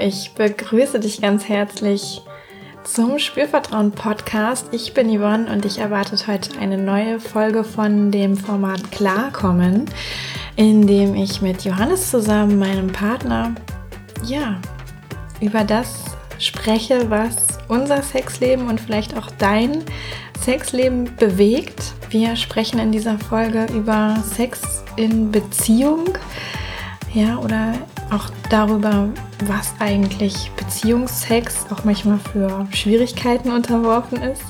ich begrüße dich ganz herzlich zum Spürvertrauen Podcast. Ich bin Yvonne und ich erwarte heute eine neue Folge von dem Format Klarkommen, in dem ich mit Johannes zusammen, meinem Partner, ja, über das spreche, was unser Sexleben und vielleicht auch dein Sexleben bewegt. Wir sprechen in dieser Folge über Sex in Beziehung, ja, oder auch darüber, was eigentlich Beziehungsex auch manchmal für Schwierigkeiten unterworfen ist.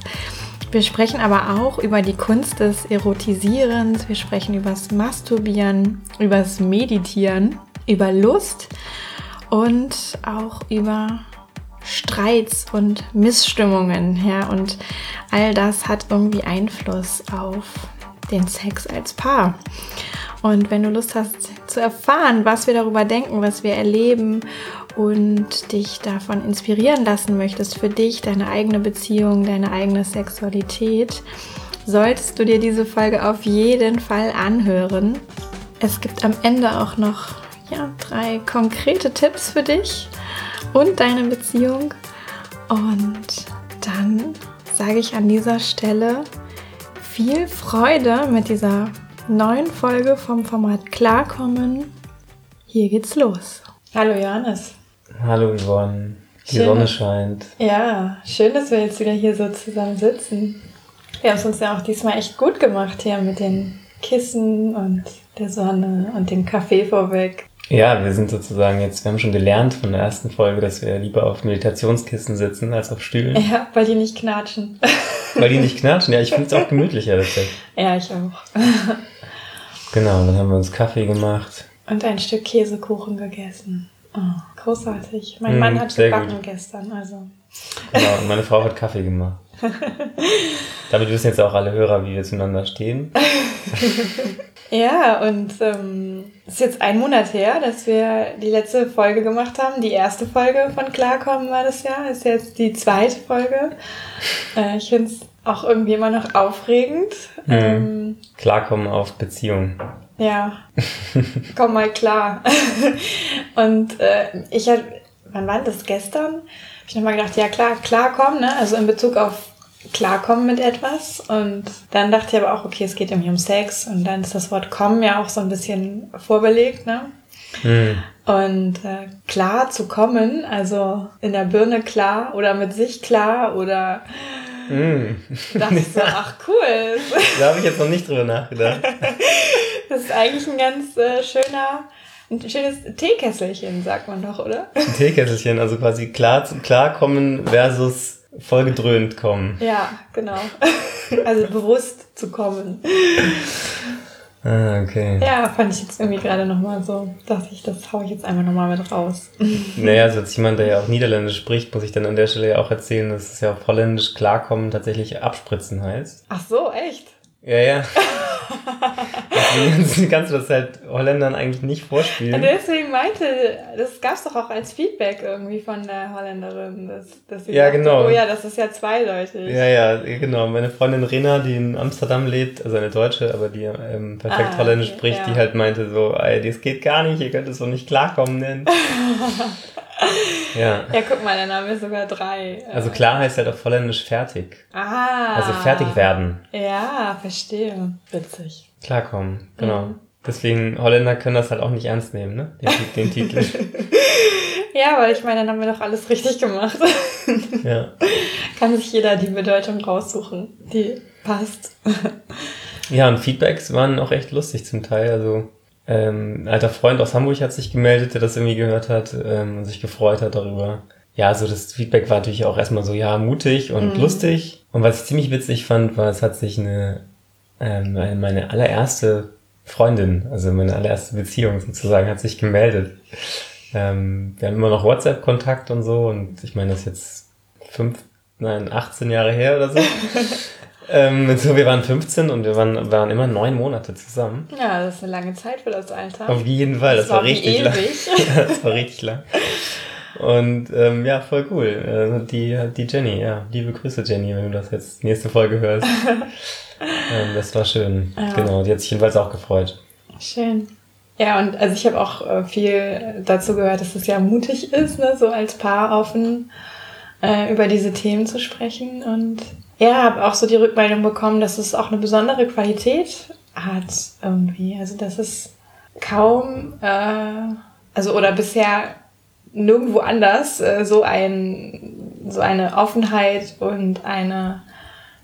Wir sprechen aber auch über die Kunst des Erotisierens, wir sprechen über das Masturbieren, über das Meditieren, über Lust und auch über Streits und Missstimmungen. Ja, und all das hat irgendwie Einfluss auf den Sex als Paar. Und wenn du Lust hast zu erfahren, was wir darüber denken, was wir erleben und dich davon inspirieren lassen möchtest für dich, deine eigene Beziehung, deine eigene Sexualität, solltest du dir diese Folge auf jeden Fall anhören. Es gibt am Ende auch noch ja, drei konkrete Tipps für dich und deine Beziehung. Und dann sage ich an dieser Stelle viel Freude mit dieser neuen Folge vom Format Klarkommen. Hier geht's los. Hallo Johannes. Hallo Yvonne. Die schön, Sonne scheint. Ja, schön, dass wir jetzt wieder hier so zusammen sitzen. Wir haben es uns ja auch diesmal echt gut gemacht hier mit den Kissen und der Sonne und dem Kaffee vorweg. Ja, wir sind sozusagen jetzt, wir haben schon gelernt von der ersten Folge, dass wir lieber auf Meditationskissen sitzen als auf Stühlen. Ja, weil die nicht knatschen. Weil die nicht knatschen, ja, ich finde es auch gemütlicher tatsächlich. Ja, ich auch. Genau, dann haben wir uns Kaffee gemacht. Und ein Stück Käsekuchen gegessen. Oh, großartig. Mein mm, Mann hat gebacken gut. gestern, also. Genau, und meine Frau hat Kaffee gemacht. Damit wissen jetzt auch alle Hörer, wie wir zueinander stehen. ja, und ähm, es ist jetzt ein Monat her, dass wir die letzte Folge gemacht haben. Die erste Folge von Klarkommen war das ja. Ist jetzt die zweite Folge. Äh, ich finde es auch irgendwie immer noch aufregend. Mhm. Ähm, Klarkommen auf Beziehung. Ja, komm mal klar. und äh, ich hatte, wann war das gestern? Hab ich nochmal gedacht, ja klar, klarkommen, ne? Also in Bezug auf klarkommen mit etwas. Und dann dachte ich aber auch, okay, es geht irgendwie um Sex. Und dann ist das Wort kommen ja auch so ein bisschen vorbelegt, ne? Mhm. Und äh, klar zu kommen, also in der Birne klar oder mit sich klar oder Mm. Dachte ich so, ach cool. da habe ich jetzt noch nicht drüber nachgedacht. das ist eigentlich ein ganz äh, schöner, ein schönes Teekesselchen, sagt man doch, oder? Ein Teekesselchen, also quasi klar, klarkommen versus vollgedröhnt kommen. Ja, genau. Also bewusst zu kommen. Ah, okay. Ja, fand ich jetzt irgendwie gerade nochmal so, dachte ich, das hau ich jetzt einfach nochmal mit raus. Naja, also als jemand, der ja auch Niederländisch spricht, muss ich dann an der Stelle ja auch erzählen, dass es ja auf Holländisch klarkommen tatsächlich abspritzen heißt. Ach so, echt? Ja, ja. Deswegen kannst du das halt Holländern eigentlich nicht vorspielen. Deswegen meinte, das gab es doch auch als Feedback irgendwie von der Holländerin, dass, dass sie ja, sagte, genau. oh ja, das ist ja zweideutig. Ja, ja, genau. Meine Freundin Rena, die in Amsterdam lebt, also eine Deutsche, aber die ähm, perfekt ah, Holländisch okay, spricht, ja. die halt meinte so, ey, das geht gar nicht, ihr könnt es so nicht klarkommen nennen. ja. Ja, guck mal, dann haben wir sogar drei. Also klar heißt halt auf Holländisch fertig. Ah. Also fertig werden. Ja, verstehe. Witzig. Klarkommen, genau. Mhm. Deswegen, Holländer können das halt auch nicht ernst nehmen, ne? Den, den Titel. ja, aber ich meine, dann haben wir doch alles richtig gemacht. ja. Kann sich jeder die Bedeutung raussuchen, die passt. ja, und Feedbacks waren auch echt lustig zum Teil. Also ähm, ein alter Freund aus Hamburg hat sich gemeldet, der das irgendwie gehört hat ähm, und sich gefreut hat darüber. Ja, also das Feedback war natürlich auch erstmal so, ja, mutig und mhm. lustig. Und was ich ziemlich witzig fand, war, es hat sich eine, ähm, meine allererste Freundin, also meine allererste Beziehung sozusagen, hat sich gemeldet. Ähm, wir haben immer noch WhatsApp-Kontakt und so und ich meine, das ist jetzt fünf, nein, 18 Jahre her oder so. Ähm, so, wir waren 15 und wir waren, waren immer neun Monate zusammen. Ja, das ist eine lange Zeit für das Alter. Auf jeden Fall, das, das war, war richtig lang. das war richtig lang. Und ähm, ja, voll cool. Äh, die, die Jenny, ja, liebe Grüße Jenny, wenn du das jetzt nächste Folge hörst. ähm, das war schön. Ja. Genau, die hat sich jedenfalls auch gefreut. Schön. Ja, und also ich habe auch äh, viel dazu gehört, dass es ja mutig ist, ne, so als Paar offen äh, über diese Themen zu sprechen. Und ja, habe auch so die Rückmeldung bekommen, dass es auch eine besondere Qualität hat irgendwie. Also dass es kaum, äh, also oder bisher nirgendwo anders äh, so ein so eine Offenheit und eine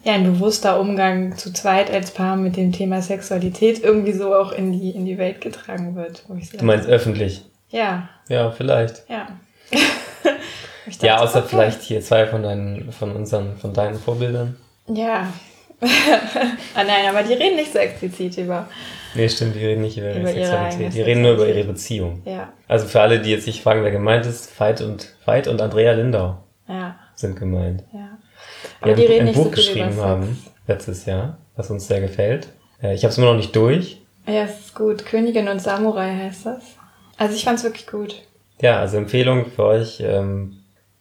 ja, ein bewusster Umgang zu zweit als Paar mit dem Thema Sexualität irgendwie so auch in die, in die Welt getragen wird. du meinst öffentlich? Ja. Ja, vielleicht. Ja. dachte, ja, außer okay. vielleicht hier zwei von deinen, von unseren, von deinen Vorbildern. Ja. ah, nein, aber die reden nicht so explizit über. Nee, stimmt, die reden nicht über, über Sexualität. Die reden nur über ihre Beziehung. Ja. Also für alle, die jetzt sich fragen, wer gemeint ist, Veit und, Veit und Andrea Lindau ja. sind gemeint. Ja. Aber die, die reden ein nicht Buch so geschrieben haben letztes Jahr, was uns sehr gefällt. Ich habe es immer noch nicht durch. Ja, es ist gut. Königin und Samurai heißt das. Also ich fand es wirklich gut. Ja, also Empfehlung für euch. Ähm,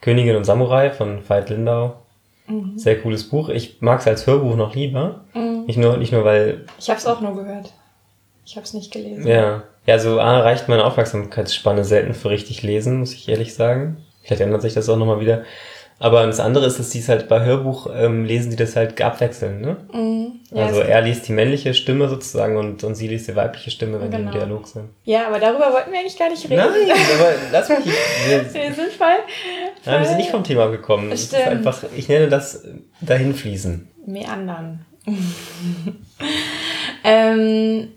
Königin und Samurai von Veit Lindau. Mhm. Sehr cooles Buch. Ich mag es als Hörbuch noch lieber. Mhm. Nicht nur, nicht nur weil. Ich habe es auch nur gehört. Ich habe es nicht gelesen. Ja. Ja, so A, reicht meine Aufmerksamkeitsspanne selten für richtig lesen, muss ich ehrlich sagen. Vielleicht ändert sich das auch nochmal wieder. Aber das andere ist, dass die es halt bei Hörbuch ähm, lesen, die das halt abwechseln, ne? Mhm. Ja, also er liest die männliche Stimme sozusagen und, und sie liest die weibliche Stimme, wenn genau. die im genau. Dialog sind. Ja, aber darüber wollten wir eigentlich gar nicht reden. Nein, aber lass mich. Wir, wir sind voll, voll. Nein, wir sind nicht vom Thema gekommen. Es ist einfach, ich nenne das dahinfließen. Meandern. ähm,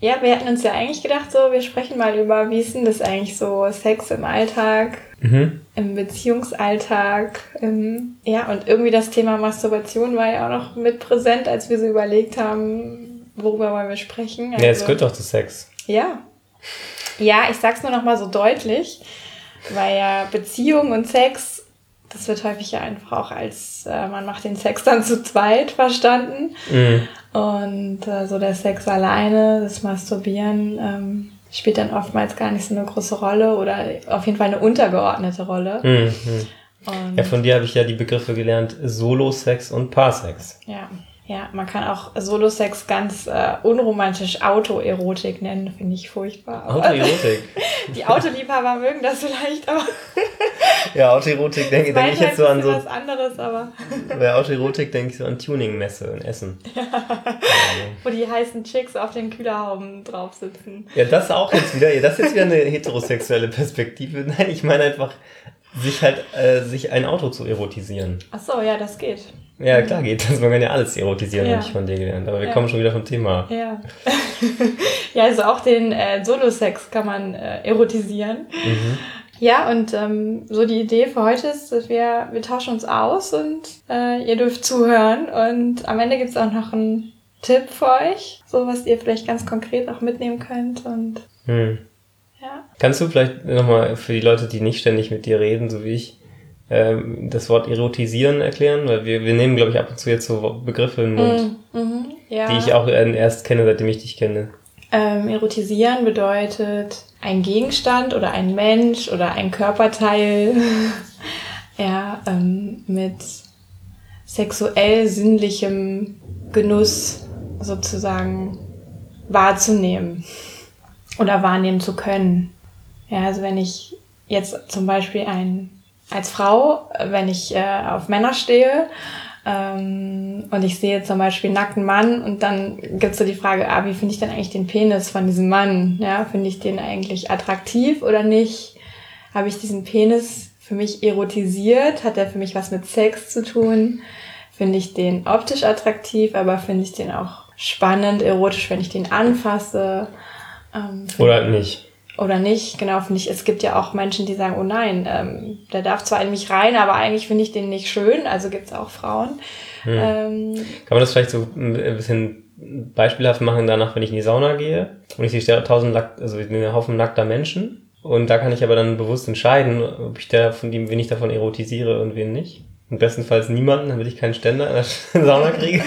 ja, wir hatten uns ja eigentlich gedacht, so, wir sprechen mal über, wie ist denn das eigentlich so, Sex im Alltag, mhm. im Beziehungsalltag. Im, ja, und irgendwie das Thema Masturbation war ja auch noch mit präsent, als wir so überlegt haben, worüber wollen wir sprechen. Also, ja, es also gehört doch zu Sex. Ja. Ja, ich sag's nur noch mal so deutlich, weil ja Beziehung und Sex das wird häufig ja einfach auch als äh, man macht den Sex dann zu zweit verstanden. Mhm. Und äh, so der Sex alleine, das Masturbieren, ähm, spielt dann oftmals gar nicht so eine große Rolle oder auf jeden Fall eine untergeordnete Rolle. Mhm. ja, von dir habe ich ja die Begriffe gelernt, Solo-Sex und Paarsex. Ja. Ja, man kann auch Solo-Sex ganz äh, unromantisch Autoerotik nennen, finde ich furchtbar. Autoerotik? Die Autoliebhaber mögen das vielleicht, aber. ja, Autoerotik denke denk ich jetzt so an so. was anderes, aber. Bei Autoerotik denke ich so an Tuning-Messe in Essen. Ja. Wo die heißen Chicks auf den Kühlerhauben drauf sitzen. Ja, das auch jetzt wieder, das ist jetzt wieder eine heterosexuelle Perspektive. Nein, ich meine einfach, sich halt, äh, sich ein Auto zu erotisieren. Ach so, ja, das geht. Ja, klar geht das. Man kann ja alles erotisieren, ja. habe ich von dir gelernt. Aber wir ja. kommen schon wieder vom Thema. Ja. ja, also auch den äh, Solo-Sex kann man äh, erotisieren. Mhm. Ja, und ähm, so die Idee für heute ist, dass wir, wir tauschen uns aus und äh, ihr dürft zuhören. Und am Ende gibt's auch noch einen Tipp für euch, so was ihr vielleicht ganz konkret auch mitnehmen könnt. Und hm. Ja. Kannst du vielleicht nochmal für die Leute, die nicht ständig mit dir reden, so wie ich, ähm, das Wort erotisieren erklären? Weil wir, wir nehmen, glaube ich, ab und zu jetzt so Begriffe in den Mund, mm, mm, ja. die ich auch erst kenne, seitdem ich dich kenne. Ähm, erotisieren bedeutet ein Gegenstand oder ein Mensch oder ein Körperteil ja, ähm, mit sexuell sinnlichem Genuss sozusagen wahrzunehmen oder wahrnehmen zu können. Ja, also wenn ich jetzt zum Beispiel ein als Frau, wenn ich äh, auf Männer stehe ähm, und ich sehe zum Beispiel einen nackten Mann und dann gibt's so die Frage, ah, wie finde ich denn eigentlich den Penis von diesem Mann? Ja, finde ich den eigentlich attraktiv oder nicht? Habe ich diesen Penis für mich erotisiert? Hat er für mich was mit Sex zu tun? Finde ich den optisch attraktiv, aber finde ich den auch spannend, erotisch, wenn ich den anfasse? Ähm, oder nicht? Oder nicht, genau, finde ich. Es gibt ja auch Menschen, die sagen, oh nein, ähm, der darf zwar in mich rein, aber eigentlich finde ich den nicht schön. Also gibt es auch Frauen. Hm. Ähm, Kann man das vielleicht so ein bisschen beispielhaft machen, danach, wenn ich in die Sauna gehe und ich sehe tausend also einen Haufen nackter Menschen und da kann ich aber dann bewusst entscheiden, ob ich da von dem, wen ich davon erotisiere und wen nicht. Und bestenfalls niemanden, damit ich keinen Ständer in der Sauna kriege.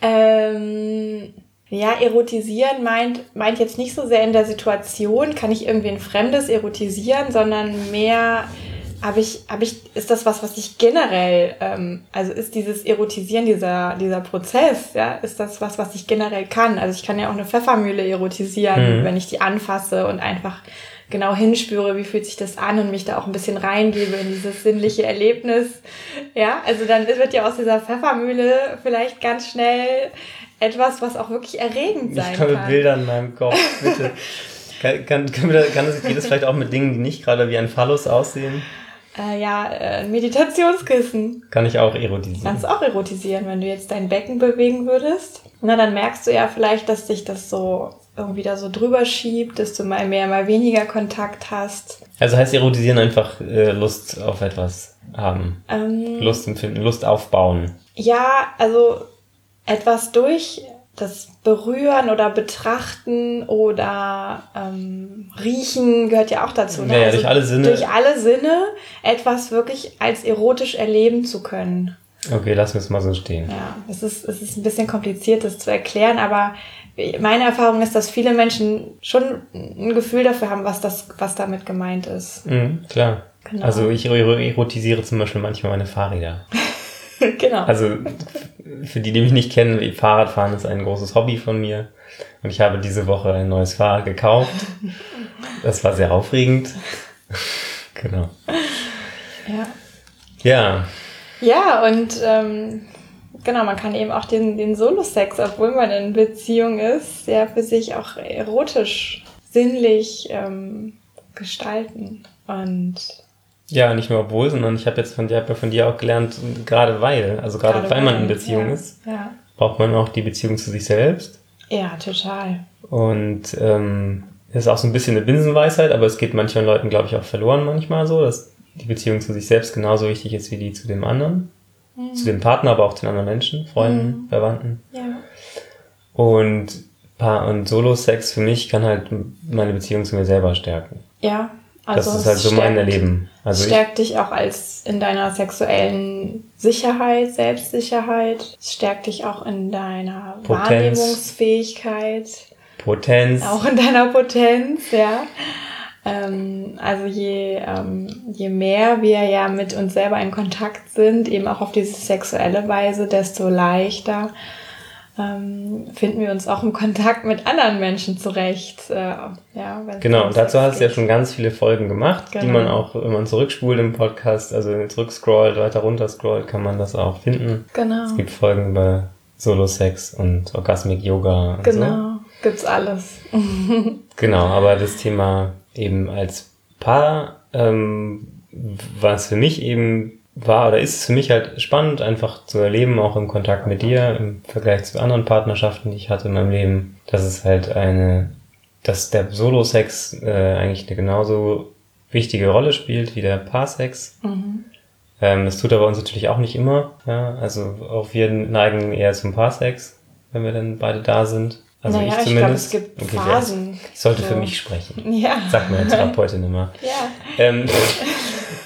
ähm, ja, erotisieren meint, meint jetzt nicht so sehr in der Situation, kann ich irgendwie ein Fremdes erotisieren, sondern mehr habe ich, habe ich, ist das was, was ich generell, ähm, also ist dieses Erotisieren, dieser, dieser Prozess, ja, ist das was, was ich generell kann? Also ich kann ja auch eine Pfeffermühle erotisieren, mhm. wenn ich die anfasse und einfach genau hinspüre, wie fühlt sich das an und mich da auch ein bisschen reingebe in dieses sinnliche Erlebnis. Ja, also dann wird ja aus dieser Pfeffermühle vielleicht ganz schnell etwas, was auch wirklich erregend sein kann. Ich komme mit Bildern in meinem Kopf, bitte. kann, kann, kann, kann das jedes vielleicht auch mit Dingen, die nicht gerade wie ein Phallus aussehen? Äh, ja, äh, Meditationskissen. Kann ich auch erotisieren. Kannst auch erotisieren, wenn du jetzt dein Becken bewegen würdest. Na, dann merkst du ja vielleicht, dass dich das so irgendwie da so drüber schiebt, dass du mal mehr, mal weniger Kontakt hast. Also heißt erotisieren einfach äh, Lust auf etwas haben. Ähm, Lust empfinden, Lust aufbauen. Ja, also etwas durch das Berühren oder Betrachten oder ähm, Riechen gehört ja auch dazu. Ne? Ja, also durch alle Sinne. Durch alle Sinne etwas wirklich als erotisch erleben zu können. Okay, lassen wir es mal so stehen. Ja, es ist, es ist ein bisschen kompliziert, das zu erklären, aber meine Erfahrung ist, dass viele Menschen schon ein Gefühl dafür haben, was das, was damit gemeint ist. Mhm, klar. Genau. Also ich erotisiere zum Beispiel manchmal meine Fahrräder. genau. Also für die, die mich nicht kennen, Fahrradfahren ist ein großes Hobby von mir. Und ich habe diese Woche ein neues Fahrrad gekauft. Das war sehr aufregend. genau. Ja. Ja. Ja, und ähm, genau, man kann eben auch den, den Solo-Sex, obwohl man in Beziehung ist, sehr für sich auch erotisch, sinnlich ähm, gestalten. Und ja, nicht nur obwohl, sondern ich habe jetzt von dir, von dir auch gelernt, gerade weil, also gerade, gerade weil man in Beziehung ja, ist, ja. braucht man auch die Beziehung zu sich selbst. Ja, total. Und ähm, das ist auch so ein bisschen eine Binsenweisheit, aber es geht manchen Leuten, glaube ich, auch verloren manchmal so, dass die Beziehung zu sich selbst genauso wichtig ist wie die zu dem anderen. Mhm. Zu dem Partner, aber auch zu den anderen Menschen, Freunden, mhm. Verwandten. Ja. Und Paar- und Solo-Sex für mich kann halt meine Beziehung zu mir selber stärken. Ja, also das ist halt so stärkt, mein Erleben. Also stärkt dich auch als in deiner sexuellen Sicherheit, Selbstsicherheit. Es stärkt dich auch in deiner Potenz. Wahrnehmungsfähigkeit. Potenz. Auch in deiner Potenz, ja. Ähm, also je, ähm, je mehr wir ja mit uns selber in Kontakt sind, eben auch auf diese sexuelle Weise, desto leichter ähm, finden wir uns auch im Kontakt mit anderen Menschen zurecht. Äh, ja, genau, und dazu hast du ja schon ganz viele Folgen gemacht, genau. die man auch, wenn man zurückspult im Podcast, also zurückscrollt, weiter runter scrollt, kann man das auch finden. Genau. Es gibt Folgen über Solo-Sex und Orgasmic Yoga. Und genau, so. gibt's alles. genau, aber das Thema eben als Paar, ähm, was für mich eben war oder ist es für mich halt spannend, einfach zu erleben, auch im Kontakt mit dir, im Vergleich zu anderen Partnerschaften, die ich hatte in meinem Leben, dass es halt eine, dass der Solo-Sex äh, eigentlich eine genauso wichtige Rolle spielt wie der Paarsex. Mhm. Ähm, das tut er bei uns natürlich auch nicht immer. Ja? Also auch wir neigen eher zum Paarsex, wenn wir dann beide da sind. Also naja, ich zumindest. Ich, glaub, es gibt okay, Phasen. Ich sollte so. für mich sprechen. Ja. Sagt meine Therapeutin immer. Ja. Ähm,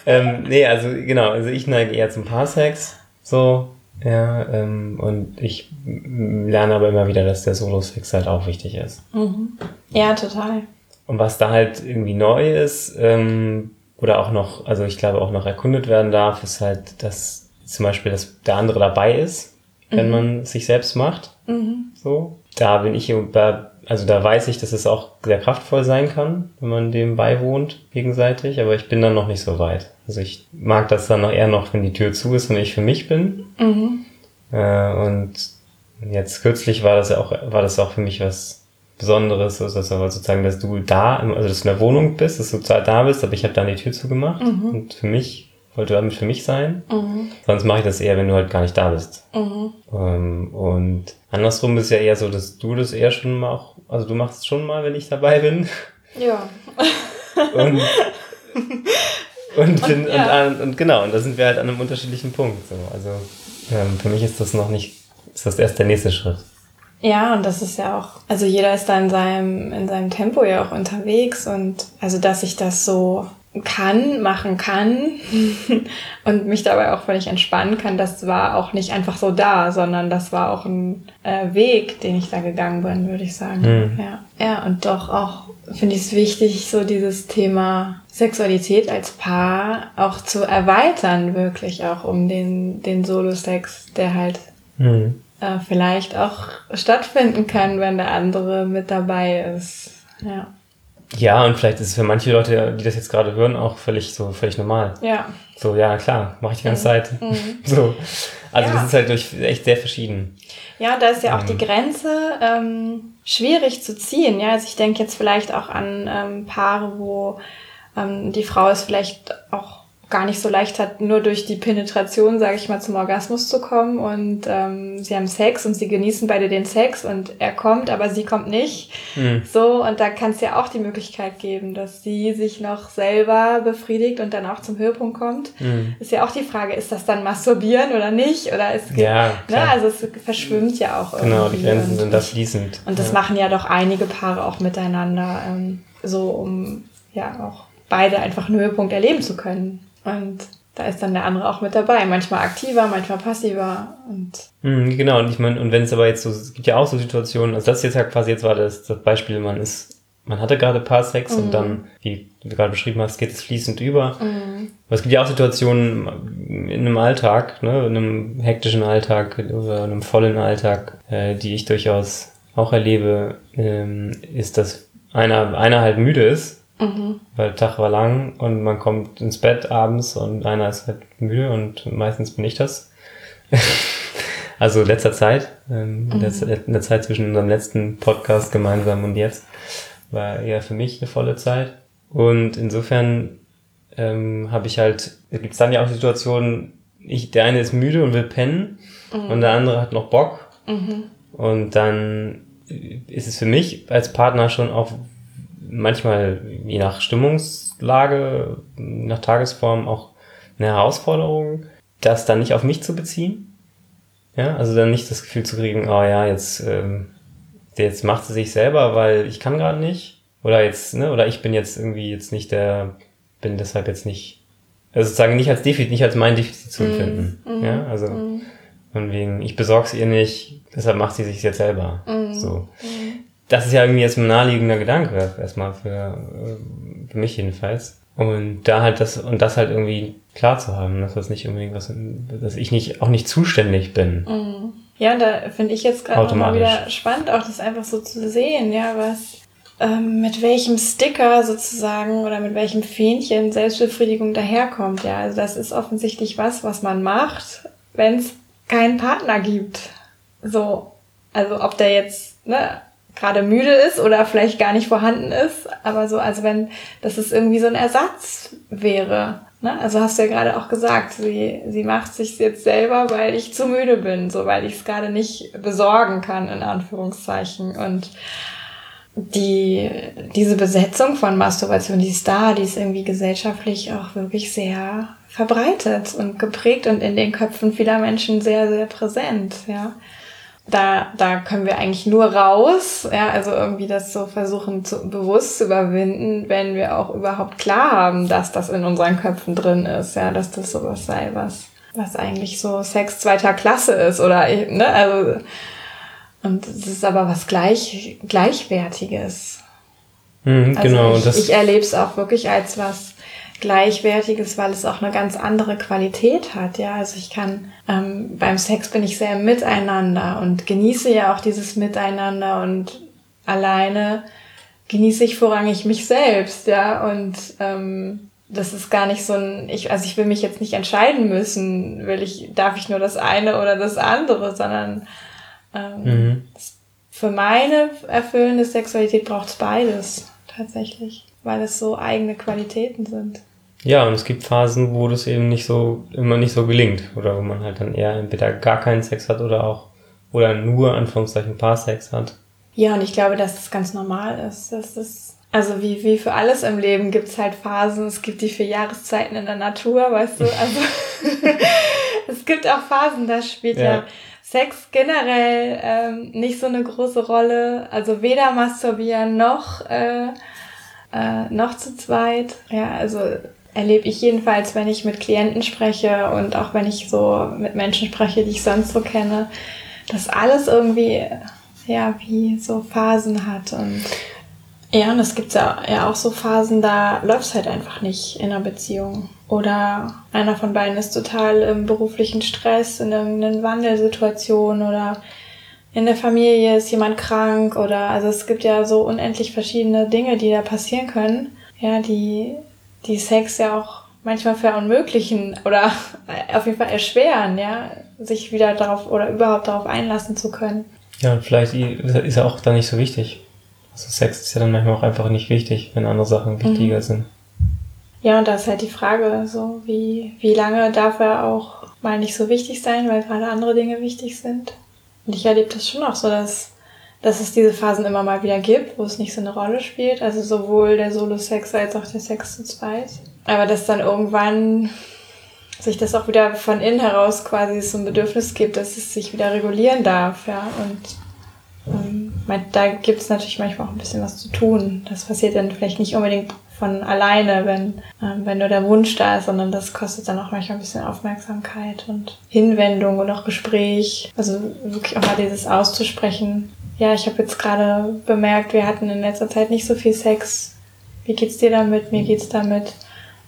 ähm, nee, also genau, also ich neige eher zum Paarsex. So, ja, ähm, und ich lerne aber immer wieder, dass der Solo-Sex halt auch wichtig ist. Mhm. Ja, total. Und was da halt irgendwie neu ist, ähm, oder auch noch, also ich glaube auch noch erkundet werden darf, ist halt, dass zum Beispiel, dass der andere dabei ist, wenn mhm. man sich selbst macht. Mhm. So da bin ich, also da weiß ich, dass es auch sehr kraftvoll sein kann, wenn man dem beiwohnt gegenseitig, aber ich bin dann noch nicht so weit. Also ich mag das dann noch eher noch, wenn die Tür zu ist und ich für mich bin. Mhm. Äh, und jetzt kürzlich war das ja auch, war das auch für mich was Besonderes, also sozusagen, dass du da, also dass du in der Wohnung bist, dass du zwar da bist, aber ich habe dann die Tür zugemacht mhm. und für mich wollte damit für mich sein. Mhm. Sonst mache ich das eher, wenn du halt gar nicht da bist. Mhm. Ähm, und andersrum ist ja eher so, dass du das eher schon mal auch, also du machst es schon mal, wenn ich dabei bin. Ja. und, und, bin, und, ja. und, und, genau, und da sind wir halt an einem unterschiedlichen Punkt. So. Also ähm, für mich ist das noch nicht, ist das erst der nächste Schritt. Ja, und das ist ja auch, also jeder ist da in seinem, in seinem Tempo ja auch unterwegs und also dass sich das so kann, machen kann und mich dabei auch völlig entspannen kann, das war auch nicht einfach so da, sondern das war auch ein äh, Weg, den ich da gegangen bin, würde ich sagen. Mhm. Ja. ja, und doch auch finde ich es wichtig, so dieses Thema Sexualität als Paar auch zu erweitern, wirklich auch um den, den Solo-Sex, der halt mhm. äh, vielleicht auch stattfinden kann, wenn der andere mit dabei ist. Ja. Ja, und vielleicht ist es für manche Leute, die das jetzt gerade hören, auch völlig so völlig normal. Ja. So, ja, klar, mache ich die ganze mhm. Zeit. Mhm. So. Also ja. das ist halt durch echt sehr verschieden. Ja, da ist ja auch ähm. die Grenze ähm, schwierig zu ziehen. Ja, also ich denke jetzt vielleicht auch an ähm, Paare, wo ähm, die Frau es vielleicht auch gar nicht so leicht hat, nur durch die Penetration, sage ich mal, zum Orgasmus zu kommen. Und ähm, sie haben Sex und sie genießen beide den Sex und er kommt, aber sie kommt nicht. Mhm. So, und da kann es ja auch die Möglichkeit geben, dass sie sich noch selber befriedigt und dann auch zum Höhepunkt kommt. Mhm. Ist ja auch die Frage, ist das dann Masturbieren oder nicht? Oder es gibt, ja, ne, also es verschwimmt ja auch irgendwie. Genau, die Grenzen sind da fließend. Und das ja. machen ja doch einige Paare auch miteinander, ähm, so um ja auch beide einfach einen Höhepunkt erleben zu können. Und da ist dann der andere auch mit dabei. Manchmal aktiver, manchmal passiver. Und mhm, genau, und ich meine, und wenn es aber jetzt so, es gibt ja auch so Situationen, also das jetzt ja quasi jetzt war das, das Beispiel, man ist, man hatte gerade Paarsex mhm. und dann, wie du gerade beschrieben hast, geht es fließend über. Mhm. Aber es gibt ja auch Situationen in einem Alltag, ne, in einem hektischen Alltag oder einem vollen Alltag, äh, die ich durchaus auch erlebe, ähm, ist, dass einer, einer halt müde ist Mhm. Weil der Tag war lang und man kommt ins Bett abends und einer ist halt müde und meistens bin ich das. also letzter Zeit, ähm, mhm. in der Zeit zwischen unserem letzten Podcast gemeinsam und jetzt, war eher für mich eine volle Zeit. Und insofern ähm, habe ich halt, gibt es dann ja auch Situationen, ich, der eine ist müde und will pennen mhm. und der andere hat noch Bock. Mhm. Und dann ist es für mich als Partner schon auch manchmal je nach Stimmungslage, nach Tagesform auch eine Herausforderung, das dann nicht auf mich zu beziehen. Ja, also dann nicht das Gefühl zu kriegen, oh ja, jetzt, ähm, jetzt macht sie sich selber, weil ich kann gerade nicht. Oder jetzt, ne, oder ich bin jetzt irgendwie jetzt nicht der, bin deshalb jetzt nicht, also sozusagen nicht als Defizit, nicht als mein Defizit zu mhm. empfinden. Mm, ja, also mm. von wegen, ich besorg's ihr nicht, deshalb macht sie sich jetzt selber. Mm, so das ist ja irgendwie jetzt ein naheliegender Gedanke, erstmal für, äh, für mich jedenfalls. Und da halt das, und das halt irgendwie klar zu haben, dass das nicht unbedingt was, dass ich nicht, auch nicht zuständig bin. Mhm. Ja, da finde ich jetzt gerade mal wieder spannend, auch das einfach so zu sehen, ja, was, ähm, mit welchem Sticker sozusagen oder mit welchem Fähnchen Selbstbefriedigung daherkommt, ja. Also das ist offensichtlich was, was man macht, wenn es keinen Partner gibt. So, also ob der jetzt, ne, gerade müde ist oder vielleicht gar nicht vorhanden ist, aber so, also wenn, dass es irgendwie so ein Ersatz wäre. Ne? Also hast du ja gerade auch gesagt, sie, sie macht sich jetzt selber, weil ich zu müde bin, so weil ich es gerade nicht besorgen kann, in Anführungszeichen. Und die, diese Besetzung von Masturbation, die ist da, die ist irgendwie gesellschaftlich auch wirklich sehr verbreitet und geprägt und in den Köpfen vieler Menschen sehr, sehr präsent, ja da, da können wir eigentlich nur raus, ja, also irgendwie das so versuchen zu, bewusst zu überwinden, wenn wir auch überhaupt klar haben, dass das in unseren Köpfen drin ist, ja, dass das sowas sei, was, was eigentlich so Sex zweiter Klasse ist oder, ne, also, und es ist aber was gleich, Gleichwertiges. Mhm, also genau. Ich, ich erlebe es auch wirklich als was Gleichwertiges, weil es auch eine ganz andere Qualität hat. Ja, also ich kann ähm, beim Sex bin ich sehr miteinander und genieße ja auch dieses Miteinander und alleine genieße ich vorrangig mich selbst. Ja, und ähm, das ist gar nicht so ein, ich, also ich will mich jetzt nicht entscheiden müssen, will ich, darf ich nur das eine oder das andere, sondern ähm, mhm. für meine erfüllende Sexualität braucht es beides tatsächlich, weil es so eigene Qualitäten sind. Ja, und es gibt Phasen, wo das eben nicht so, immer nicht so gelingt. Oder wo man halt dann eher entweder gar keinen Sex hat oder auch, oder nur, Anführungszeichen, Paar-Sex hat. Ja, und ich glaube, dass das ganz normal ist. Das ist, also wie, wie für alles im Leben gibt es halt Phasen. Es gibt die vier Jahreszeiten in der Natur, weißt du. Also es gibt auch Phasen, da spielt ja, ja Sex generell ähm, nicht so eine große Rolle. Also weder masturbieren noch äh, äh, noch zu zweit. Ja, also erlebe ich jedenfalls, wenn ich mit Klienten spreche und auch wenn ich so mit Menschen spreche, die ich sonst so kenne, dass alles irgendwie ja wie so Phasen hat und ja, und es gibt ja, auch so Phasen, da läuft es halt einfach nicht in einer Beziehung. Oder einer von beiden ist total im beruflichen Stress, in irgendeiner Wandelsituation oder in der Familie ist jemand krank oder also es gibt ja so unendlich verschiedene Dinge, die da passieren können, ja, die, die Sex ja auch manchmal verunmöglichen oder auf jeden Fall erschweren, ja, sich wieder darauf oder überhaupt darauf einlassen zu können. Ja, und vielleicht ist er auch da nicht so wichtig. Also Sex ist ja dann manchmal auch einfach nicht wichtig, wenn andere Sachen wichtiger mhm. sind. Ja, und da ist halt die Frage, so wie, wie lange darf er auch mal nicht so wichtig sein, weil gerade andere Dinge wichtig sind. Und ich erlebe das schon auch so, dass, dass es diese Phasen immer mal wieder gibt, wo es nicht so eine Rolle spielt. Also sowohl der Solo-Sex als auch der Sex zu zweit. Aber dass dann irgendwann sich das auch wieder von innen heraus quasi so ein Bedürfnis gibt, dass es sich wieder regulieren darf, ja. Und ähm, da gibt es natürlich manchmal auch ein bisschen was zu tun. Das passiert dann vielleicht nicht unbedingt von alleine, wenn, ähm, wenn nur der Wunsch da ist, sondern das kostet dann auch manchmal ein bisschen Aufmerksamkeit und Hinwendung und auch Gespräch. Also wirklich auch mal dieses auszusprechen. Ja, ich habe jetzt gerade bemerkt, wir hatten in letzter Zeit nicht so viel Sex. Wie geht's dir damit? Mir geht's damit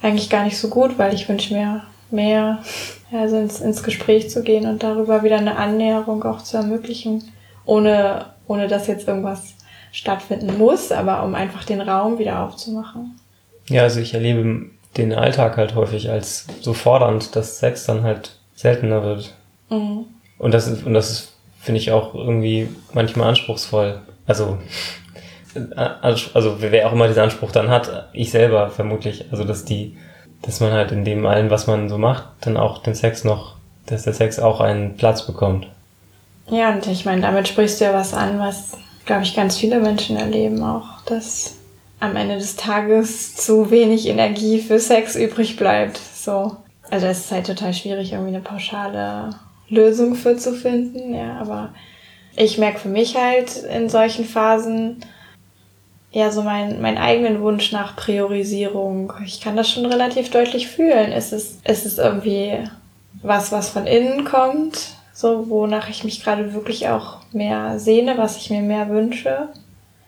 eigentlich gar nicht so gut, weil ich wünsche mir mehr, also ins, ins Gespräch zu gehen und darüber wieder eine Annäherung auch zu ermöglichen ohne, ohne dass jetzt irgendwas stattfinden muss, aber um einfach den Raum wieder aufzumachen. Ja, also ich erlebe den Alltag halt häufig als so fordernd, dass Sex dann halt seltener wird. Mhm. Und das ist, und das ist, finde ich auch irgendwie manchmal anspruchsvoll. Also, also wer auch immer diesen Anspruch dann hat, ich selber vermutlich, also dass die, dass man halt in dem allen, was man so macht, dann auch den Sex noch, dass der Sex auch einen Platz bekommt. Ja, und ich meine, damit sprichst du ja was an, was, glaube ich, ganz viele Menschen erleben auch, dass am Ende des Tages zu wenig Energie für Sex übrig bleibt. So. Also es ist halt total schwierig, irgendwie eine pauschale Lösung für zu finden, ja, aber ich merke für mich halt in solchen Phasen ja so meinen mein eigenen Wunsch nach Priorisierung. Ich kann das schon relativ deutlich fühlen. Ist, es ist irgendwie was, was von innen kommt, so wonach ich mich gerade wirklich auch mehr sehne, was ich mir mehr wünsche?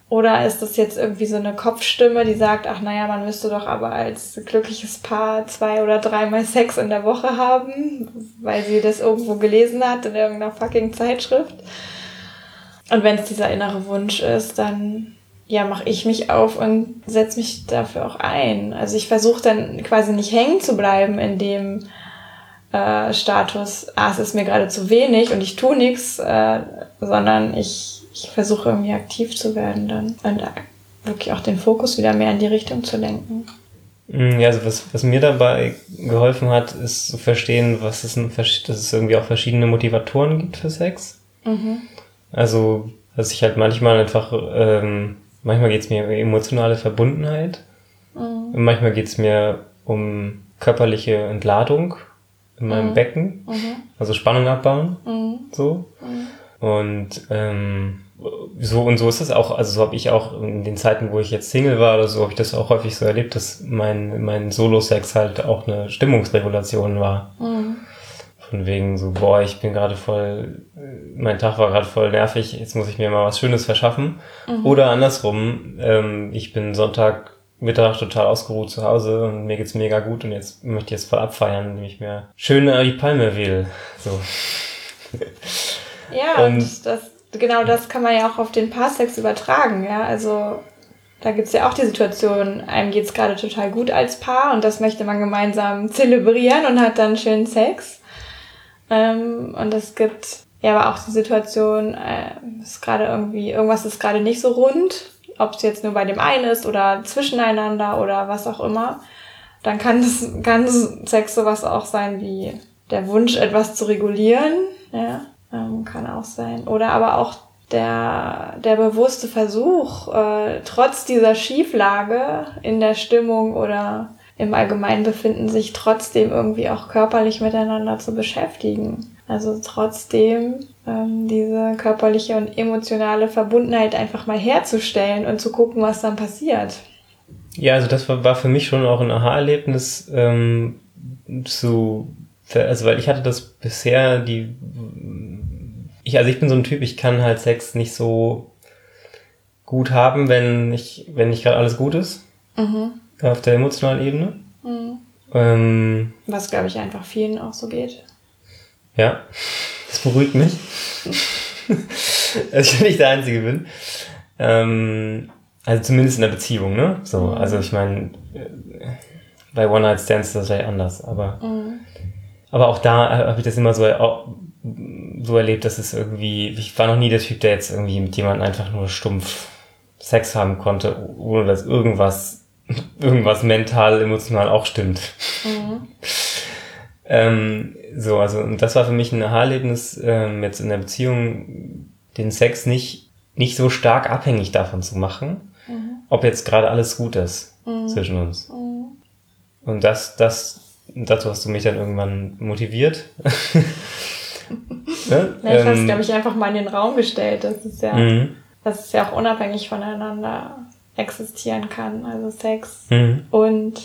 Oder ist das jetzt irgendwie so eine Kopfstimme, die sagt, ach naja, man müsste doch aber als glückliches Paar zwei oder dreimal Sex in der Woche haben, weil sie das irgendwo gelesen hat in irgendeiner fucking Zeitschrift. Und wenn es dieser innere Wunsch ist, dann ja, mache ich mich auf und setze mich dafür auch ein. Also ich versuche dann quasi nicht hängen zu bleiben in dem, äh, Status, ah, es ist mir gerade zu wenig und ich tue nichts, äh, sondern ich, ich versuche irgendwie aktiv zu werden dann und wirklich auch den Fokus wieder mehr in die Richtung zu lenken. Mm, ja, also was, was mir dabei geholfen hat, ist zu verstehen, was es, dass es irgendwie auch verschiedene Motivatoren gibt für Sex. Mhm. Also, dass ich halt manchmal einfach, ähm, manchmal geht es mir um emotionale Verbundenheit, mhm. und manchmal geht es mir um körperliche Entladung in meinem mhm. Becken, mhm. also Spannung abbauen, mhm. so. Mhm. Und ähm, so und so ist es auch, also so habe ich auch in den Zeiten, wo ich jetzt Single war oder so, habe ich das auch häufig so erlebt, dass mein, mein Solo-Sex halt auch eine Stimmungsregulation war. Mhm. Von wegen so, boah, ich bin gerade voll, mein Tag war gerade voll nervig, jetzt muss ich mir mal was Schönes verschaffen. Mhm. Oder andersrum, ähm, ich bin Sonntag Mittag total ausgeruht zu Hause und mir geht's mega gut und jetzt möchte ich es voll abfeiern, indem ich mir schön die Palme wähle. So. Ja, und, und das, genau das kann man ja auch auf den Paarsex übertragen, ja. Also da gibt's ja auch die Situation, einem geht's gerade total gut als Paar und das möchte man gemeinsam zelebrieren und hat dann schönen Sex. Ähm, und es gibt ja aber auch die Situation, äh, ist gerade irgendwie, irgendwas ist gerade nicht so rund ob es jetzt nur bei dem einen ist oder zwischeneinander oder was auch immer, dann kann das kann Sex sowas auch sein wie der Wunsch, etwas zu regulieren, ja, ähm, kann auch sein. Oder aber auch der, der bewusste Versuch, äh, trotz dieser Schieflage in der Stimmung oder im Allgemeinbefinden sich trotzdem irgendwie auch körperlich miteinander zu beschäftigen. Also trotzdem ähm, diese körperliche und emotionale Verbundenheit einfach mal herzustellen und zu gucken, was dann passiert. Ja, also das war, war für mich schon auch ein Aha-Erlebnis ähm, zu, also weil ich hatte das bisher die, ich also ich bin so ein Typ, ich kann halt Sex nicht so gut haben, wenn ich wenn nicht gerade alles gut ist Mhm. auf der emotionalen Ebene. Mhm. Ähm, Was, glaube ich, einfach vielen auch so geht. Ja, das beruhigt mich. dass ich nicht der Einzige bin. Ähm, also zumindest in der Beziehung, ne? So, Mhm. also ich meine, äh, bei One Night Stands ist das vielleicht anders, aber Mhm. aber auch da habe ich das immer so so erlebt, dass es irgendwie, ich war noch nie der Typ, der jetzt irgendwie mit jemandem einfach nur stumpf Sex haben konnte, ohne dass irgendwas, irgendwas mental, emotional auch stimmt. Mhm. Ähm, so, also, und das war für mich ein Aha-Erlebnis, ähm, jetzt in der Beziehung, den Sex nicht, nicht so stark abhängig davon zu machen, Mhm. ob jetzt gerade alles gut ist Mhm. zwischen uns. Mhm. Und das, das, dazu hast du mich dann irgendwann motiviert. ne? Ja, ich habe es, Ähm, glaube ich, einfach mal in den Raum gestellt. Das ist ja, mhm. dass es ja auch unabhängig voneinander existieren kann. Also Sex Mhm. und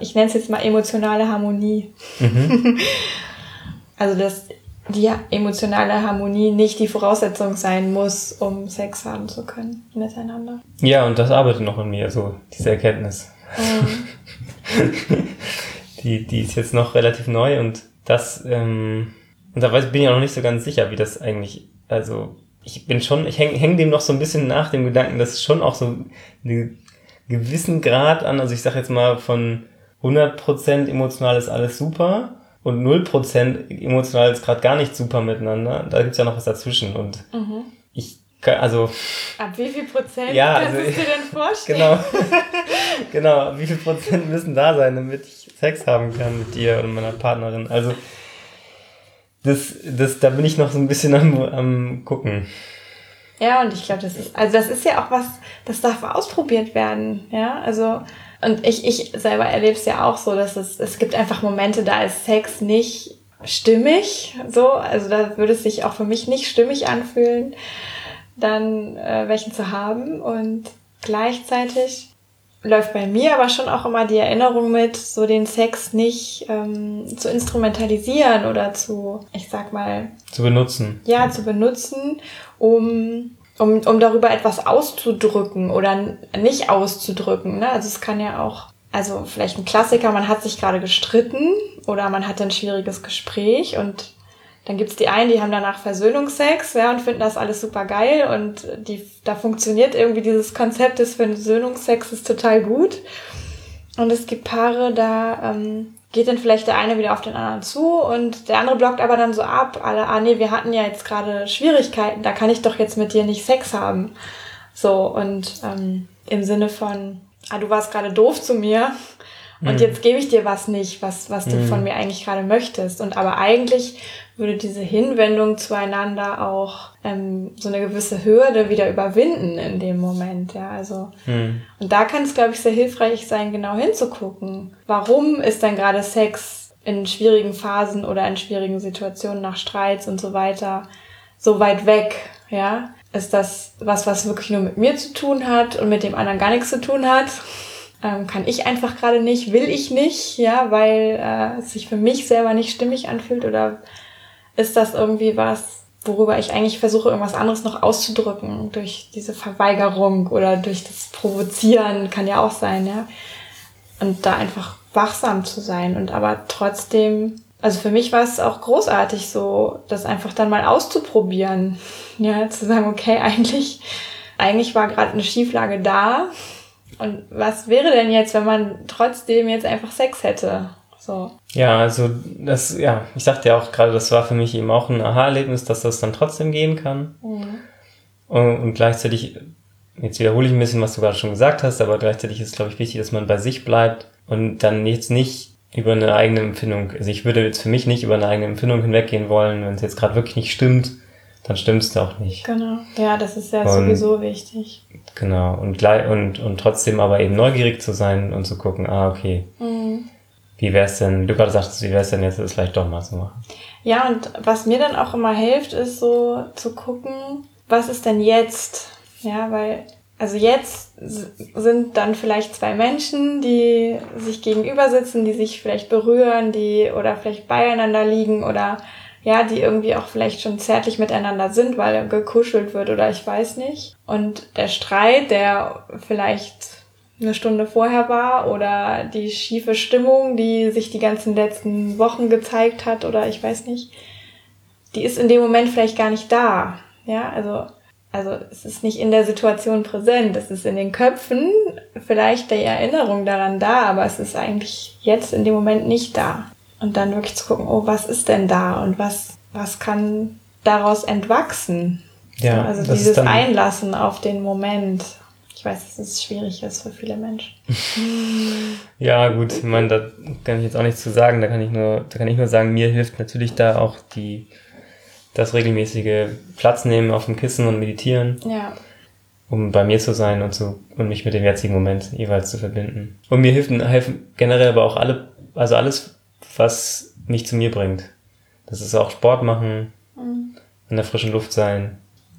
ich, nenne es jetzt mal emotionale Harmonie. Mhm. Also dass die emotionale Harmonie nicht die Voraussetzung sein muss, um Sex haben zu können miteinander. Ja, und das arbeitet noch in mir, so diese Erkenntnis. Mhm. Die, die ist jetzt noch relativ neu und das, ähm, und da weiß, bin ich auch noch nicht so ganz sicher, wie das eigentlich, also ich bin schon, ich hänge häng dem noch so ein bisschen nach dem Gedanken, dass es schon auch so einen gewissen Grad an, also ich sag jetzt mal von 100% emotional ist alles super und 0% emotional ist gerade gar nicht super miteinander. Da gibt's ja noch was dazwischen und Mhm. ich, kann- also Ab wie viel Prozent Ja, kannst du also- es dir denn vorstellen? Genau. genau. Wie viel Prozent müssen da sein, damit ich Sex haben kann mit dir und meiner Partnerin? Also, das, das, da bin ich noch so ein bisschen am, am gucken. Ja, und ich glaube, das ist, also das ist ja auch was, das darf ausprobiert werden, ja, also, und ich, ich selber erlebe es ja auch so, dass es, es gibt einfach Momente, da ist Sex nicht stimmig, so, also da würde es sich auch für mich nicht stimmig anfühlen, dann äh, welchen zu haben und gleichzeitig läuft bei mir aber schon auch immer die Erinnerung mit, so den Sex nicht ähm, zu instrumentalisieren oder zu, ich sag mal, Zu benutzen. ja, zu benutzen, um, um, um darüber etwas auszudrücken oder nicht auszudrücken. Ne? Also es kann ja auch, also vielleicht ein Klassiker, man hat sich gerade gestritten oder man hatte ein schwieriges Gespräch und dann gibt's die einen, die haben danach Versöhnungsex ja, und finden das alles super geil und die, da funktioniert irgendwie dieses Konzept des Versöhnungsex ist total gut. Und es gibt Paare, da ähm, geht dann vielleicht der eine wieder auf den anderen zu und der andere blockt aber dann so ab, alle, ah nee, wir hatten ja jetzt gerade Schwierigkeiten, da kann ich doch jetzt mit dir nicht Sex haben. So, und ähm, im Sinne von, ah, du warst gerade doof zu mir und Mhm. jetzt gebe ich dir was nicht, was, was du Mhm. von mir eigentlich gerade möchtest. Und aber eigentlich würde diese Hinwendung zueinander auch ähm, so eine gewisse Hürde wieder überwinden in dem Moment. Ja, also Hm. und da kann es, glaube ich, sehr hilfreich sein, genau hinzugucken. Warum ist dann gerade Sex in schwierigen Phasen oder in schwierigen Situationen nach Streits und so weiter so weit weg? Ja, ist das was, was wirklich nur mit mir zu tun hat und mit dem anderen gar nichts zu tun hat? Ähm, kann ich einfach gerade nicht, will ich nicht, ja, weil äh, es sich für mich selber nicht stimmig anfühlt oder ist das irgendwie was, worüber ich eigentlich versuche, irgendwas anderes noch auszudrücken durch diese Verweigerung oder durch das Provozieren, kann ja auch sein, ja. Und da einfach wachsam zu sein und aber trotzdem, also für mich war es auch großartig, so das einfach dann mal auszuprobieren, ja, zu sagen, okay, eigentlich, eigentlich war gerade eine Schieflage da. Und was wäre denn jetzt, wenn man trotzdem jetzt einfach Sex hätte? So. Ja, also das, ja, ich sagte ja auch gerade, das war für mich eben auch ein Aha-Erlebnis, dass das dann trotzdem gehen kann. Mhm. Und, und gleichzeitig, jetzt wiederhole ich ein bisschen, was du gerade schon gesagt hast, aber gleichzeitig ist, glaube ich, wichtig, dass man bei sich bleibt und dann jetzt nicht über eine eigene Empfindung, also ich würde jetzt für mich nicht über eine eigene Empfindung hinweggehen wollen, wenn es jetzt gerade wirklich nicht stimmt, dann stimmt es auch nicht. Genau. Ja, das ist ja Und- sowieso wichtig. Genau. Und, gleich, und, und trotzdem aber eben neugierig zu sein und zu gucken, ah, okay, Mhm. wie wär's denn, du gerade sagtest, wie wär's denn jetzt, das vielleicht doch mal zu machen? Ja, und was mir dann auch immer hilft, ist so zu gucken, was ist denn jetzt? Ja, weil also jetzt sind dann vielleicht zwei Menschen, die sich gegenüber sitzen, die sich vielleicht berühren, die oder vielleicht beieinander liegen oder ja, die irgendwie auch vielleicht schon zärtlich miteinander sind, weil gekuschelt wird oder ich weiß nicht. Und der Streit, der vielleicht eine Stunde vorher war oder die schiefe Stimmung, die sich die ganzen letzten Wochen gezeigt hat oder ich weiß nicht, die ist in dem Moment vielleicht gar nicht da. Ja, also, also es ist nicht in der Situation präsent, es ist in den Köpfen vielleicht die Erinnerung daran da, aber es ist eigentlich jetzt in dem Moment nicht da. Und dann wirklich zu gucken, oh, was ist denn da und was, was kann daraus entwachsen? Ja, also dieses Einlassen auf den Moment ich weiß, dass es schwierig ist für viele Menschen. ja, gut, ich meine, da kann ich jetzt auch nichts zu sagen. Da kann ich nur, da kann ich nur sagen, mir hilft natürlich da auch die, das regelmäßige Platz nehmen auf dem Kissen und meditieren. Ja. Um bei mir zu sein und zu, und mich mit dem jetzigen Moment jeweils zu verbinden. Und mir helfen, helfen generell aber auch alle, also alles, was mich zu mir bringt. Das ist auch Sport machen, mhm. in der frischen Luft sein,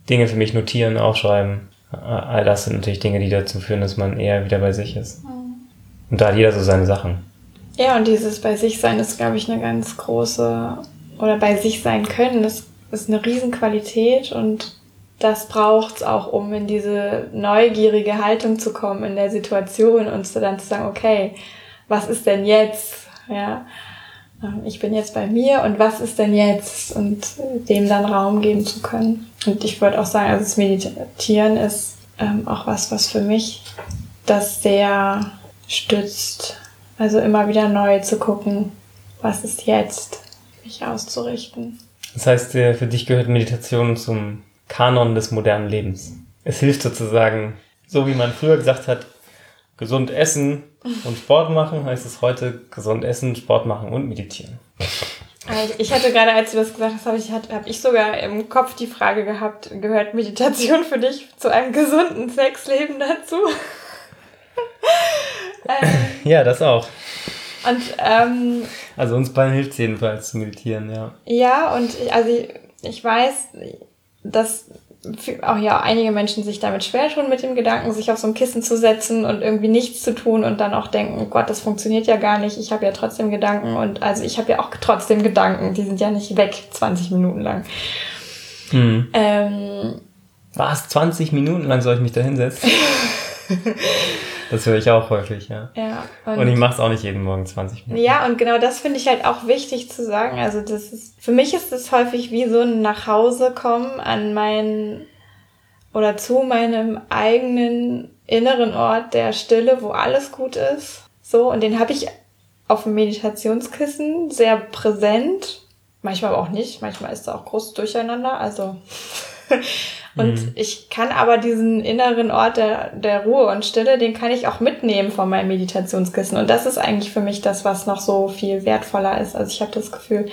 Dinge für mich notieren, aufschreiben all das sind natürlich Dinge, die dazu führen, dass man eher wieder bei sich ist. Mhm. Und da hat jeder so seine Sachen. Ja, und dieses bei sich sein ist, glaube ich, eine ganz große, oder bei sich sein können, das ist eine Riesenqualität und das braucht's auch, um in diese neugierige Haltung zu kommen in der Situation und dann zu sagen, okay, was ist denn jetzt? Ja, ich bin jetzt bei mir und was ist denn jetzt? Und dem dann Raum geben zu können. Und ich würde auch sagen, also das Meditieren ist ähm, auch was, was für mich das sehr stützt. Also immer wieder neu zu gucken, was ist jetzt, mich auszurichten. Das heißt, äh, für dich gehört Meditation zum Kanon des modernen Lebens. Es hilft sozusagen, so wie man früher gesagt hat, gesund essen und Sport machen, heißt es heute gesund essen, Sport machen und meditieren. Ich hatte gerade, als du das gesagt hast, habe ich, hab ich sogar im Kopf die Frage gehabt, gehört Meditation für dich zu einem gesunden Sexleben dazu? ähm, ja, das auch. Und, ähm, also uns beiden hilft es jedenfalls zu meditieren, ja. Ja, und ich, also ich, ich weiß, dass auch ja einige Menschen sich damit schwer tun mit dem Gedanken, sich auf so ein Kissen zu setzen und irgendwie nichts zu tun und dann auch denken, oh Gott, das funktioniert ja gar nicht, ich habe ja trotzdem Gedanken und also ich habe ja auch trotzdem Gedanken, die sind ja nicht weg 20 Minuten lang. Hm. Ähm, Was? 20 Minuten lang soll ich mich da hinsetzen? Das höre ich auch häufig, ja. Ja. Und, und ich mache es auch nicht jeden Morgen 20 Minuten. Ja, und genau das finde ich halt auch wichtig zu sagen. Also das ist, für mich ist es häufig wie so ein Nachhausekommen an meinen oder zu meinem eigenen inneren Ort der Stille, wo alles gut ist. So, und den habe ich auf dem Meditationskissen sehr präsent. Manchmal aber auch nicht. Manchmal ist da auch groß durcheinander. Also und mhm. ich kann aber diesen inneren Ort der, der Ruhe und Stille, den kann ich auch mitnehmen von meinem Meditationskissen. Und das ist eigentlich für mich das, was noch so viel wertvoller ist. Also ich habe das Gefühl,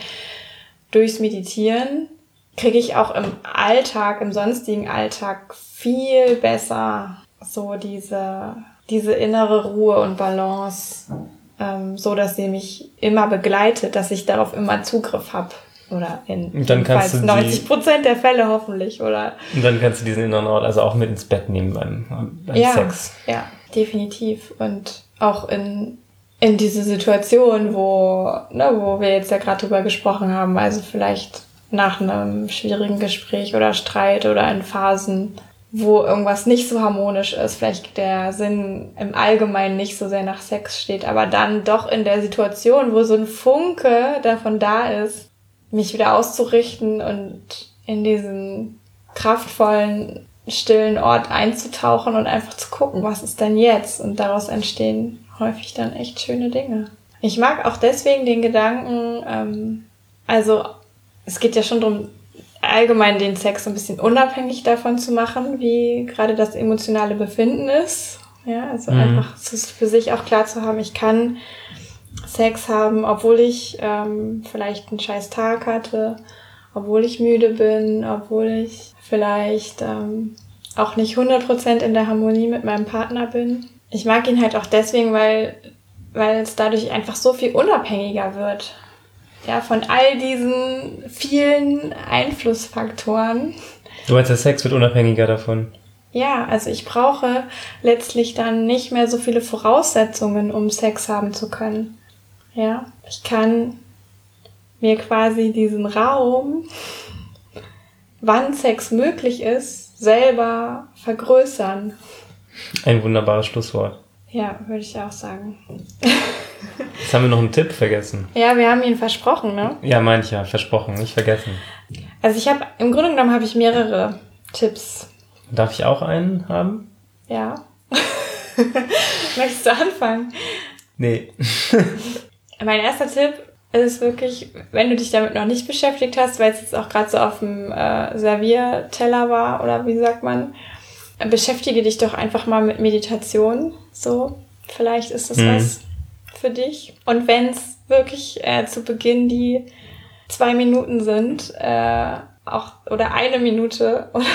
durchs Meditieren kriege ich auch im Alltag, im sonstigen Alltag viel besser so diese, diese innere Ruhe und Balance, ähm, so dass sie mich immer begleitet, dass ich darauf immer Zugriff habe. Oder in und dann kannst du 90 Prozent der Fälle hoffentlich, oder? Und dann kannst du diesen inneren Ort also auch mit ins Bett nehmen beim, beim ja, Sex. Ja, definitiv. Und auch in, in diese Situation, wo, ne, wo wir jetzt ja gerade drüber gesprochen haben, also vielleicht nach einem schwierigen Gespräch oder Streit oder in Phasen, wo irgendwas nicht so harmonisch ist, vielleicht der Sinn im Allgemeinen nicht so sehr nach Sex steht, aber dann doch in der Situation, wo so ein Funke davon da ist, mich wieder auszurichten und in diesen kraftvollen, stillen Ort einzutauchen und einfach zu gucken, was ist denn jetzt? Und daraus entstehen häufig dann echt schöne Dinge. Ich mag auch deswegen den Gedanken, ähm, also es geht ja schon darum, allgemein den Sex ein bisschen unabhängig davon zu machen, wie gerade das emotionale Befinden ist. Ja, also mhm. einfach für sich auch klar zu haben, ich kann Sex haben, obwohl ich ähm, vielleicht einen scheiß Tag hatte, obwohl ich müde bin, obwohl ich vielleicht ähm, auch nicht 100% in der Harmonie mit meinem Partner bin. Ich mag ihn halt auch deswegen, weil, weil es dadurch einfach so viel unabhängiger wird. Ja, von all diesen vielen Einflussfaktoren. Du meinst, der Sex wird unabhängiger davon? ja, also ich brauche letztlich dann nicht mehr so viele Voraussetzungen, um Sex haben zu können. Ja, ich kann mir quasi diesen Raum, wann Sex möglich ist, selber vergrößern. Ein wunderbares Schlusswort. Ja, würde ich auch sagen. Jetzt haben wir noch einen Tipp vergessen. Ja, wir haben ihn versprochen, ne? Ja, ja, versprochen, nicht vergessen. Also ich habe, im Grunde genommen habe ich mehrere Tipps. Darf ich auch einen haben? Ja. Möchtest du anfangen? Nee. mein erster Tipp ist wirklich, wenn du dich damit noch nicht beschäftigt hast, weil es jetzt auch gerade so auf dem äh, Servierteller war oder wie sagt man, beschäftige dich doch einfach mal mit Meditation. So, vielleicht ist das mhm. was für dich. Und wenn es wirklich äh, zu Beginn die zwei Minuten sind, äh, auch oder eine Minute oder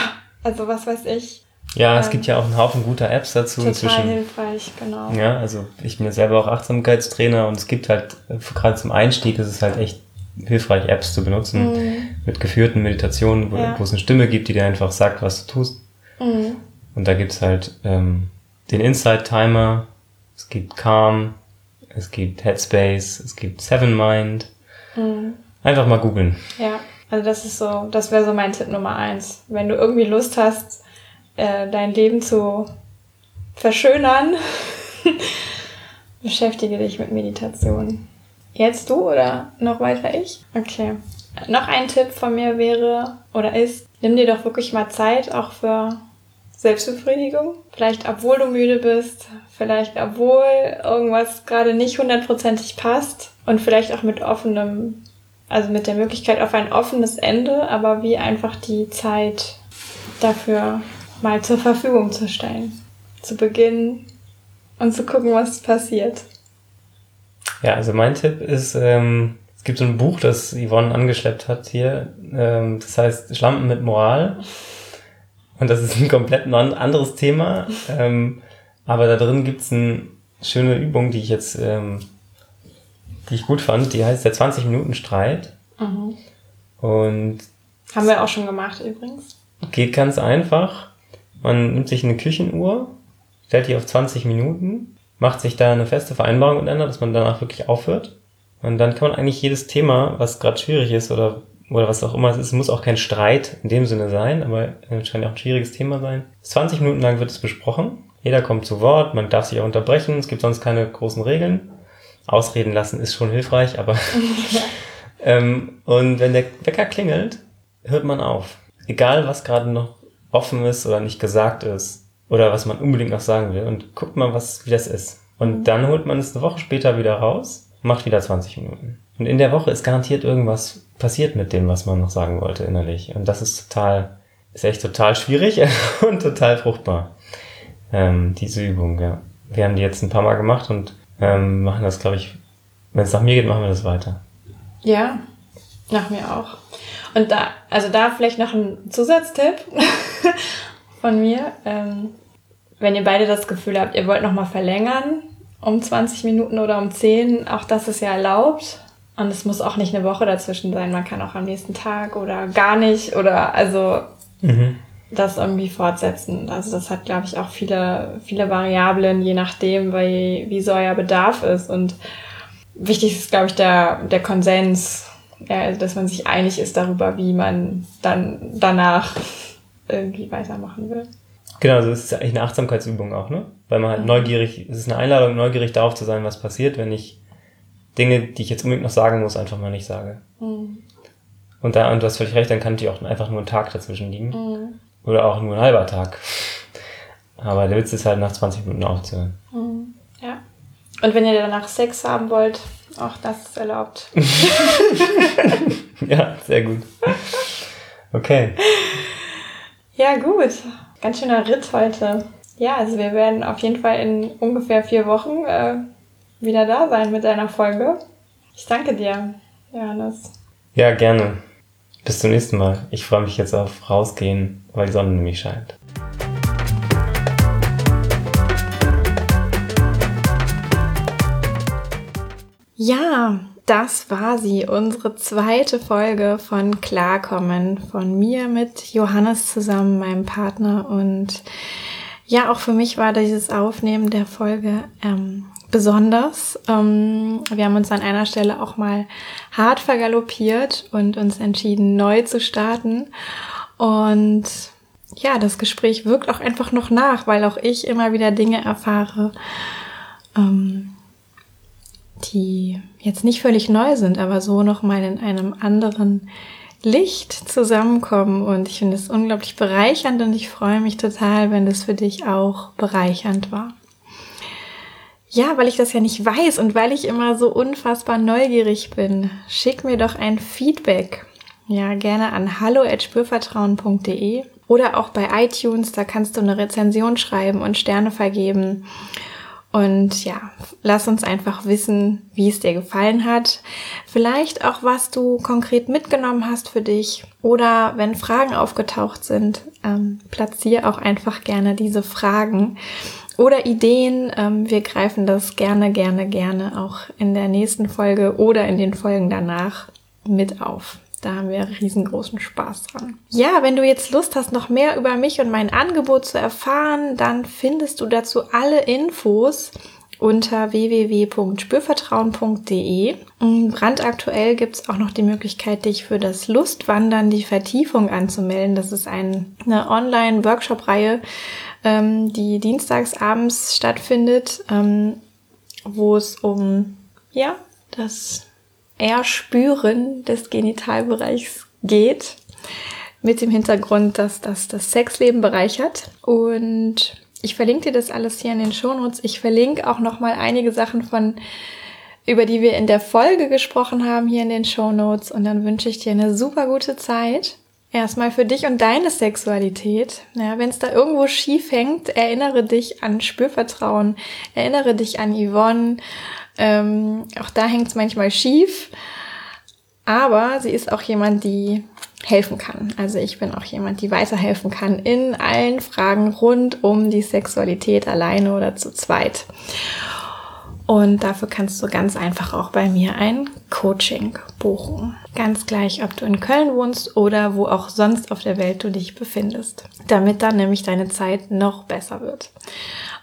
also was weiß ich. Ja, es ähm, gibt ja auch einen Haufen guter Apps dazu total inzwischen. hilfreich, genau. Ja, also ich bin ja selber auch Achtsamkeitstrainer und es gibt halt, gerade zum Einstieg ist es halt echt hilfreich, Apps zu benutzen mhm. mit geführten Meditationen, wo, ja. wo, es eine Stimme gibt, die dir einfach sagt, was du tust. Mhm. Und da gibt's halt ähm, den Insight Timer, es gibt Calm, es gibt Headspace, es gibt Seven Mind. Mhm. Einfach mal googeln. Ja, also das ist so, das wäre so mein Tipp Nummer eins. Wenn du irgendwie Lust hast, äh, dein Leben zu verschönern, beschäftige dich mit Meditation. Jetzt du oder noch weiter ich? Okay. Noch ein Tipp von mir wäre oder ist, nimm dir doch wirklich mal Zeit auch für Selbstbefriedigung. Vielleicht obwohl du müde bist, vielleicht obwohl irgendwas gerade nicht hundertprozentig passt und vielleicht auch mit offenem, also mit der Möglichkeit auf ein offenes Ende, aber wie einfach die Zeit dafür mal zur Verfügung zu stellen. Zu beginnen und zu gucken, was passiert. Ja, also mein Tipp ist, ähm, es gibt so ein Buch, das Yvonne angeschleppt hat hier. Ähm, das heißt Schlampen mit Moral. Und das ist ein komplett anderes Thema. Ähm, aber da drin gibt's eine schöne Übung, die ich jetzt, ähm, die ich gut fand. Die heißt der 20-Minuten-Streit. Mhm. Und haben wir auch schon gemacht übrigens. Geht ganz einfach. Man nimmt sich eine Küchenuhr, stellt die auf 20 Minuten, macht sich da eine feste Vereinbarung miteinander, dass man danach wirklich aufhört. Und dann kann man eigentlich jedes Thema, was gerade schwierig ist oder oder was auch immer es ist, muss auch kein Streit in dem Sinne sein, aber es kann ja auch ein schwieriges Thema sein. 20 Minuten lang wird es besprochen. Jeder kommt zu Wort, man darf sich auch unterbrechen, es gibt sonst keine großen Regeln. Ausreden lassen ist schon hilfreich, aber ähm, und wenn der Wecker klingelt, hört man auf. Egal, was gerade noch offen ist oder nicht gesagt ist oder was man unbedingt noch sagen will und guckt mal, was wie das ist. Und mhm. dann holt man es eine Woche später wieder raus, macht wieder 20 Minuten. Und in der Woche ist garantiert irgendwas passiert mit dem, was man noch sagen wollte innerlich. Und das ist total, ist echt total schwierig und total fruchtbar. Ähm, diese Übung, ja. Wir haben die jetzt ein paar Mal gemacht und ähm, machen das, glaube ich, wenn es nach mir geht, machen wir das weiter. Ja, nach mir auch. Und da, also da vielleicht noch ein Zusatztipp von mir. Ähm, wenn ihr beide das Gefühl habt, ihr wollt nochmal verlängern um 20 Minuten oder um 10, auch das ist ja erlaubt. Und es muss auch nicht eine Woche dazwischen sein. Man kann auch am nächsten Tag oder gar nicht oder also mhm. das irgendwie fortsetzen. Also das hat, glaube ich, auch viele, viele Variablen, je nachdem, weil, wie so euer Bedarf ist. Und wichtig ist, glaube ich, der, der Konsens, ja, also dass man sich einig ist darüber, wie man dann danach irgendwie weitermachen will. Genau, also es ist eigentlich eine Achtsamkeitsübung auch, ne? Weil man halt mhm. neugierig, es ist eine Einladung, neugierig darauf zu sein, was passiert, wenn ich Dinge, die ich jetzt unbedingt noch sagen muss, einfach mal nicht sage. Mhm. Und da, und du hast völlig recht, dann kann natürlich auch einfach nur ein Tag dazwischen liegen. Mhm. Oder auch nur ein halber Tag. Aber der Witz ist halt nach 20 Minuten aufzuhören. Mhm. Ja. Und wenn ihr danach Sex haben wollt, auch das ist erlaubt. ja, sehr gut. Okay. Ja, gut. Ganz schöner Ritt heute. Ja, also wir werden auf jeden Fall in ungefähr vier Wochen äh, wieder da sein mit deiner Folge. Ich danke dir, Johannes. Ja, gerne. Bis zum nächsten Mal. Ich freue mich jetzt auf rausgehen, weil die Sonne nämlich scheint. Ja, das war sie, unsere zweite Folge von Klarkommen von mir mit Johannes zusammen, meinem Partner. Und ja, auch für mich war dieses Aufnehmen der Folge ähm, besonders. Ähm, wir haben uns an einer Stelle auch mal hart vergaloppiert und uns entschieden, neu zu starten. Und ja, das Gespräch wirkt auch einfach noch nach, weil auch ich immer wieder Dinge erfahre, ähm, die jetzt nicht völlig neu sind, aber so nochmal in einem anderen Licht zusammenkommen. Und ich finde es unglaublich bereichernd und ich freue mich total, wenn das für dich auch bereichernd war. Ja, weil ich das ja nicht weiß und weil ich immer so unfassbar neugierig bin, schick mir doch ein Feedback. Ja, gerne an hallo@spürvertrauen.de oder auch bei iTunes, da kannst du eine Rezension schreiben und Sterne vergeben. Und ja, lass uns einfach wissen, wie es dir gefallen hat. Vielleicht auch, was du konkret mitgenommen hast für dich. Oder wenn Fragen aufgetaucht sind, ähm, platziere auch einfach gerne diese Fragen oder Ideen. Ähm, wir greifen das gerne, gerne, gerne auch in der nächsten Folge oder in den Folgen danach mit auf. Da haben wir riesengroßen Spaß dran. Ja, wenn du jetzt Lust hast, noch mehr über mich und mein Angebot zu erfahren, dann findest du dazu alle Infos unter www.spürvertrauen.de. Brandaktuell gibt es auch noch die Möglichkeit, dich für das Lustwandern, die Vertiefung anzumelden. Das ist eine Online-Workshop-Reihe, ähm, die dienstags abends stattfindet, ähm, wo es um ja das Erspüren des Genitalbereichs geht, mit dem Hintergrund, dass das das Sexleben bereichert. Und ich verlinke dir das alles hier in den Shownotes. Ich verlinke auch noch mal einige Sachen von über die wir in der Folge gesprochen haben hier in den Shownotes. Und dann wünsche ich dir eine super gute Zeit. Erstmal für dich und deine Sexualität. Ja, Wenn es da irgendwo schief hängt, erinnere dich an Spürvertrauen, erinnere dich an Yvonne ähm, auch da hängt es manchmal schief. Aber sie ist auch jemand, die helfen kann. Also ich bin auch jemand, die weiterhelfen kann in allen Fragen rund um die Sexualität alleine oder zu zweit. Und dafür kannst du ganz einfach auch bei mir ein Coaching buchen. Ganz gleich, ob du in Köln wohnst oder wo auch sonst auf der Welt du dich befindest. Damit dann nämlich deine Zeit noch besser wird.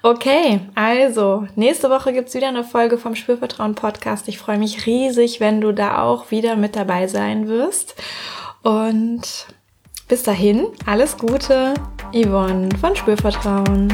Okay, also nächste Woche gibt's wieder eine Folge vom Spürvertrauen Podcast. Ich freue mich riesig, wenn du da auch wieder mit dabei sein wirst. Und bis dahin, alles Gute, Yvonne von Spürvertrauen.